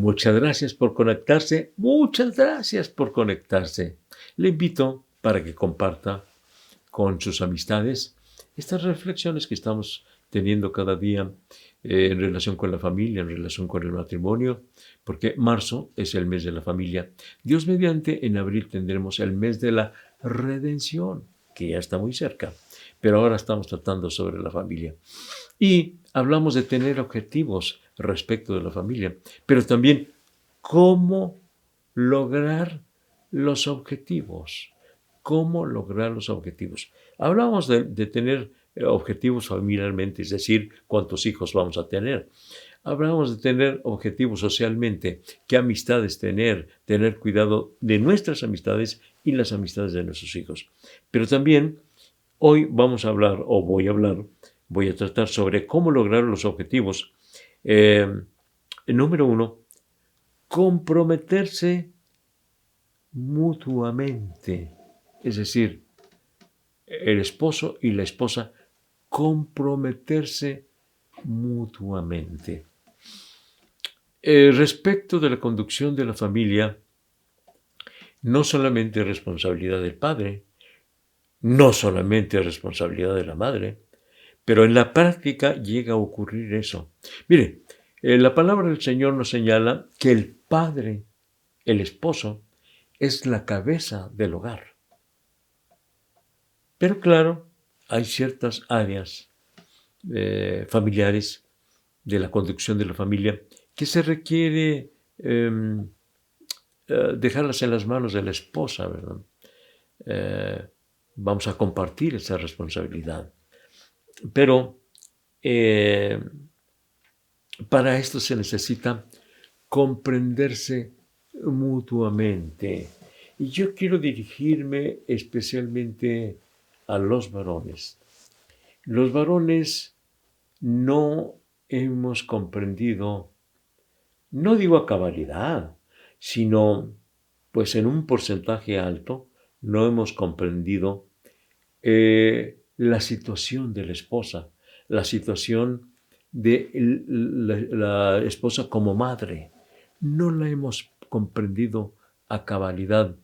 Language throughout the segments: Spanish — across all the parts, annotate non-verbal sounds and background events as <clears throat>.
Muchas gracias por conectarse, muchas gracias por conectarse. Le invito para que comparta con sus amistades estas reflexiones que estamos teniendo cada día eh, en relación con la familia, en relación con el matrimonio, porque marzo es el mes de la familia. Dios mediante, en abril tendremos el mes de la redención, que ya está muy cerca, pero ahora estamos tratando sobre la familia. Y hablamos de tener objetivos respecto de la familia, pero también cómo lograr los objetivos. ¿Cómo lograr los objetivos? Hablamos de, de tener objetivos familiarmente, es decir, cuántos hijos vamos a tener. Hablamos de tener objetivos socialmente, qué amistades tener, tener cuidado de nuestras amistades y las amistades de nuestros hijos. Pero también hoy vamos a hablar, o voy a hablar, voy a tratar sobre cómo lograr los objetivos. Eh, número uno, comprometerse mutuamente. Es decir, el esposo y la esposa comprometerse mutuamente. Eh, respecto de la conducción de la familia, no solamente responsabilidad del padre, no solamente responsabilidad de la madre, pero en la práctica llega a ocurrir eso. Mire, eh, la palabra del Señor nos señala que el padre, el esposo, es la cabeza del hogar. Pero claro, hay ciertas áreas eh, familiares de la conducción de la familia que se requiere em, eh, dejarlas en las manos de la esposa, vamos a compartir esa responsabilidad. Pero para esto se necesita comprenderse mutuamente. Y yo quiero dirigirme especialmente a los varones. Los varones no hemos comprendido, no digo a cabalidad, sino pues en un porcentaje alto, no hemos comprendido eh, la situación de la esposa, la situación de la, esposa como madre. No la hemos comprendido a cabalidad,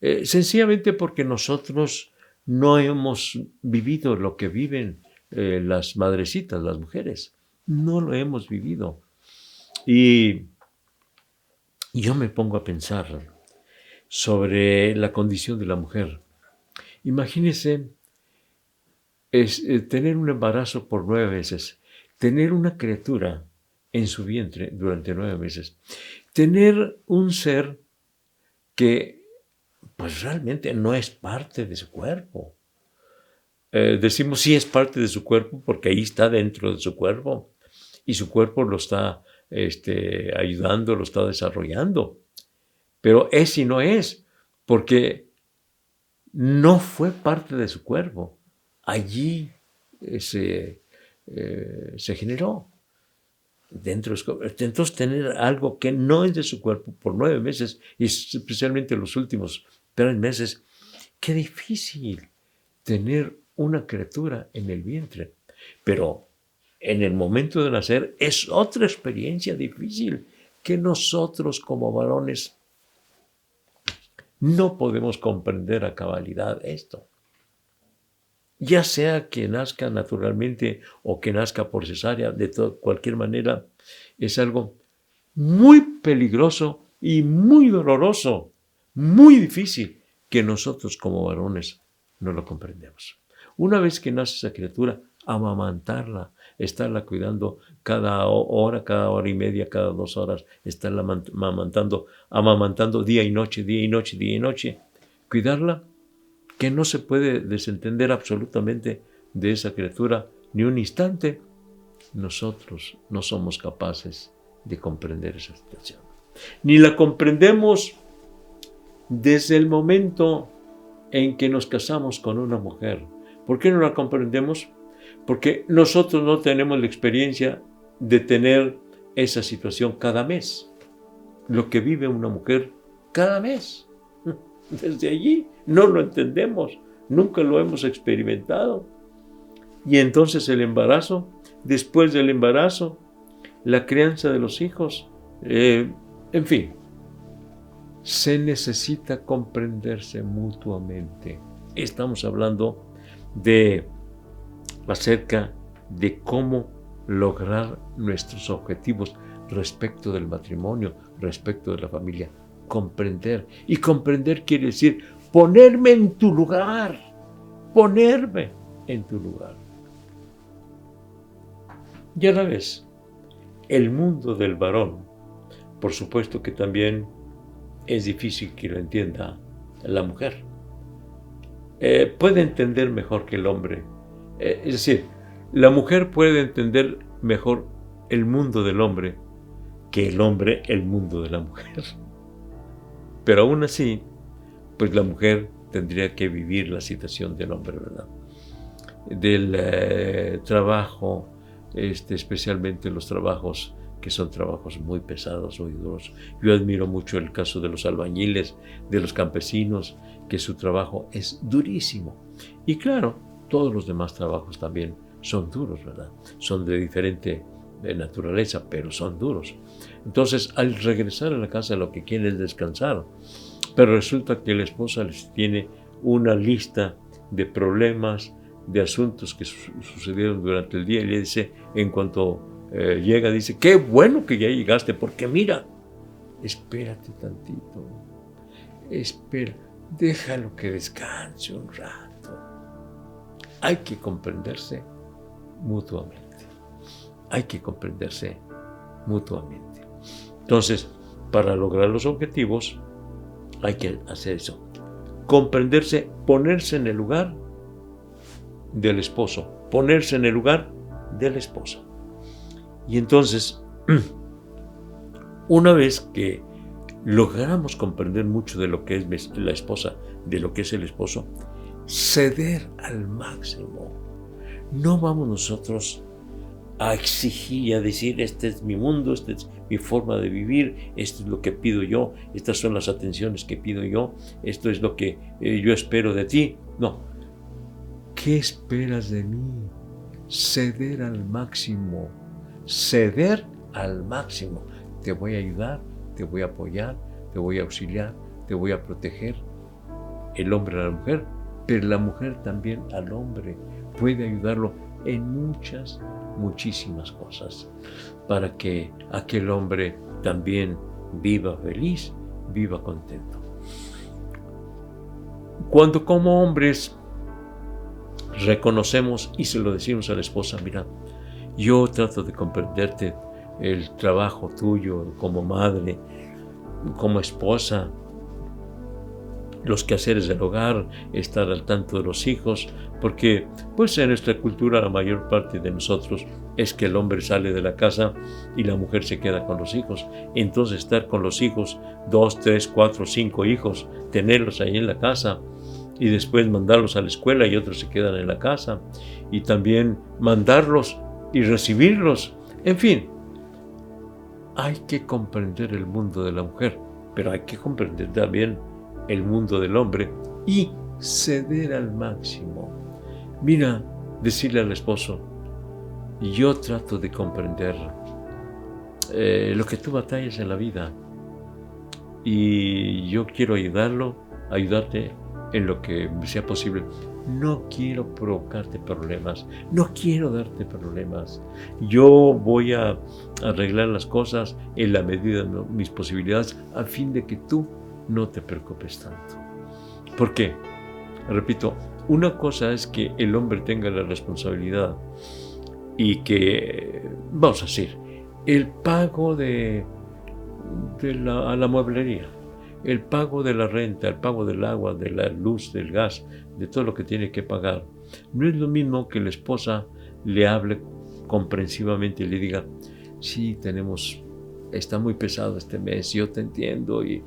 eh, sencillamente porque nosotros no hemos vivido lo que viven eh, las madrecitas, las mujeres. No lo hemos vivido. Y yo me pongo a pensar sobre la condición de la mujer. Imagínese es, eh, tener un embarazo por nueve meses, tener una criatura en su vientre durante nueve meses, tener un ser que pues realmente no es parte de su cuerpo. Eh, decimos sí es parte de su cuerpo porque ahí está dentro de su cuerpo y su cuerpo lo está este, ayudando, lo está desarrollando. Pero es y no es porque no fue parte de su cuerpo. Allí eh, se, eh, se generó dentro de Entonces tener algo que no es de su cuerpo por nueve meses y especialmente los últimos tres meses, qué difícil tener una criatura en el vientre. Pero en el momento de nacer es otra experiencia difícil que nosotros como varones no podemos comprender a cabalidad esto. Ya sea que nazca naturalmente o que nazca por cesárea, de cualquier manera, es algo muy peligroso y muy doloroso muy difícil que nosotros como varones no lo comprendemos. Una vez que nace esa criatura, amamantarla, estarla cuidando cada hora, cada hora y media, cada dos horas, estarla amamantando, amamantando día y noche, día y noche, día y noche. Cuidarla, que no se puede desentender absolutamente de esa criatura ni un instante, nosotros no somos capaces de comprender esa situación. Ni la comprendemos desde el momento en que nos casamos con una mujer. ¿Por qué no la comprendemos? Porque nosotros no tenemos la experiencia de tener esa situación cada mes. Lo que vive una mujer cada mes. Desde allí no lo entendemos, nunca lo hemos experimentado. Y entonces el embarazo, después del embarazo, la crianza de los hijos, Eh, en fin, se necesita comprenderse mutuamente. Estamos hablando de acerca de cómo lograr nuestros objetivos respecto del matrimonio, respecto de la familia. Comprender. Y comprender quiere decir ponerme en tu lugar. Ponerme en tu lugar. Ya la ves, el mundo del varón, por supuesto que también es difícil que lo entienda la mujer. Eh, puede entender mejor que el hombre. Eh, es decir, la mujer puede entender mejor el mundo del hombre que el hombre el mundo de la mujer. Pero aún así, pues la mujer tendría que vivir la situación del hombre, ¿verdad? Del eh, trabajo, este, especialmente los trabajos que son trabajos muy pesados, muy duros. Yo admiro mucho el caso de los albañiles, de los campesinos, que su trabajo es durísimo. Y claro, todos los demás trabajos también son duros, ¿verdad? Son de diferente naturaleza, pero son duros. Entonces, al regresar a la casa lo que quiere es descansar, pero resulta que la esposa les tiene una lista de problemas, de asuntos que sucedieron durante el día y le dice, en cuanto eh, llega, dice, qué bueno que ya llegaste, porque mira, espérate tantito, espera, déjalo que descanse un rato. Hay que comprenderse mutuamente. Hay que comprenderse mutuamente. Entonces, para lograr los objetivos, hay que hacer eso. Comprenderse, ponerse en el lugar del esposo, ponerse en el lugar de la esposa. Y entonces, <clears throat> una vez que logramos comprender mucho de lo que es la esposa, de lo que es el esposo, ceder al máximo. No vamos nosotros a exigir y a decir, este es mi mundo, esta es mi forma de vivir, esto es lo que pido yo, estas son las atenciones que pido yo, esto es lo que eh, yo espero de ti. No. ¿Qué esperas de mí? Ceder al máximo ceder al máximo. Te voy a ayudar, te voy a apoyar, te voy a auxiliar, te voy a proteger. El hombre a la mujer, pero la mujer también al hombre puede ayudarlo en muchas, muchísimas cosas para que aquel hombre también viva feliz, viva contento. Cuando como hombres reconocemos y se lo decimos a la esposa, mira, yo trato de comprenderte el trabajo tuyo como madre, como esposa, los quehaceres del hogar, estar al tanto de los hijos, porque pues en nuestra cultura la mayor parte de nosotros es que el hombre sale de la casa y la mujer se queda con los hijos. Entonces estar con los hijos, dos, tres, cuatro, cinco hijos, tenerlos ahí en la casa y después mandarlos a la escuela y otros se quedan en la casa y también mandarlos y recibirlos. En fin, hay que comprender el mundo de la mujer, pero hay que comprender también el mundo del hombre y ceder al máximo. Mira, decirle al esposo, yo trato de comprender eh, lo que tú batallas en la vida y yo quiero ayudarlo, ayudarte en lo que sea posible no quiero provocarte problemas, no quiero darte problemas. Yo voy a arreglar las cosas en la medida de mis posibilidades a fin de que tú no te preocupes tanto. ¿Por qué? Repito, una cosa es que el hombre tenga la responsabilidad y que, vamos a decir, el pago de, la, a la mueblería el pago de la renta, el pago del agua, de la luz, del gas, de todo lo que tiene que pagar. No es lo mismo que la esposa le hable comprensivamente y le diga, sí, tenemos, está muy pesado este mes, yo te entiendo y,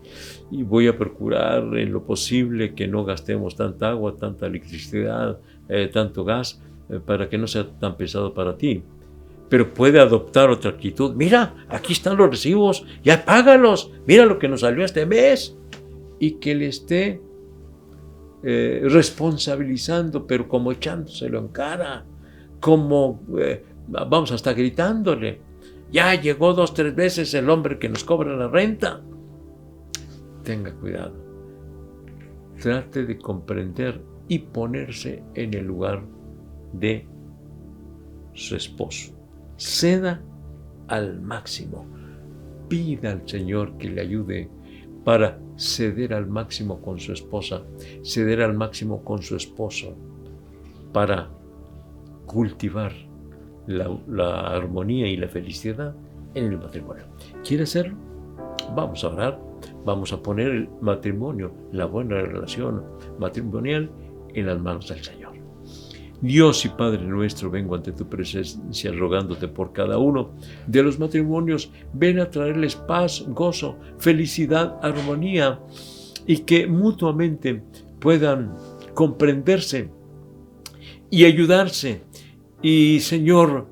voy a procurar en lo posible que no gastemos tanta agua, tanta electricidad, eh, tanto gas, eh, para que no sea tan pesado para ti pero puede adoptar otra actitud. Mira, aquí están los recibos, ya págalos, mira lo que nos salió este mes. Y que le esté eh, responsabilizando, pero como echándoselo en cara, como, eh, vamos, hasta gritándole. Ya llegó dos, tres veces el hombre que nos cobra la renta. Tenga cuidado. Trate de comprender y ponerse en el lugar de su esposo. Ceda al máximo. Pida al Señor que le ayude para ceder al máximo con su esposa, ceder al máximo con su esposo, para cultivar la, armonía y la felicidad en el matrimonio. ¿Quiere hacerlo? Vamos a orar, vamos a poner el matrimonio, la buena relación matrimonial en las manos del Señor. Dios y Padre nuestro, vengo ante tu presencia rogándote por cada uno de los matrimonios. Ven a traerles paz, gozo, felicidad, armonía y que mutuamente puedan comprenderse y ayudarse. Y Señor,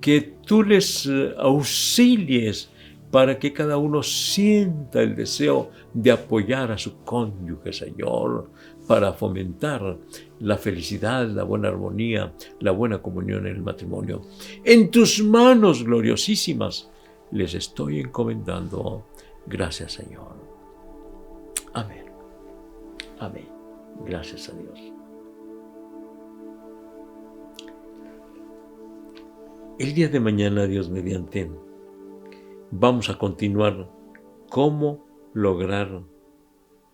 que tú les eh, auxilies para que cada uno sienta el deseo de apoyar a su cónyuge, Señor, para fomentar la felicidad, la buena armonía, la buena comunión en el matrimonio. En tus manos gloriosísimas les estoy encomendando. Gracias Señor. Amén. Amén. Gracias a Dios. El día de mañana, Dios mediante, vamos a continuar cómo lograr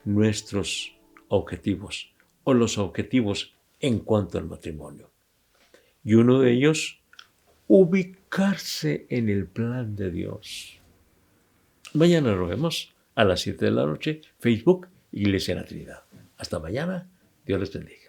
nuestros objetivos o los objetivos en cuanto al matrimonio. Y uno de ellos, ubicarse en el plan de Dios. Mañana nos vemos a las 7 de la noche, Facebook, Iglesia de la Trinidad. Hasta mañana, Dios les bendiga.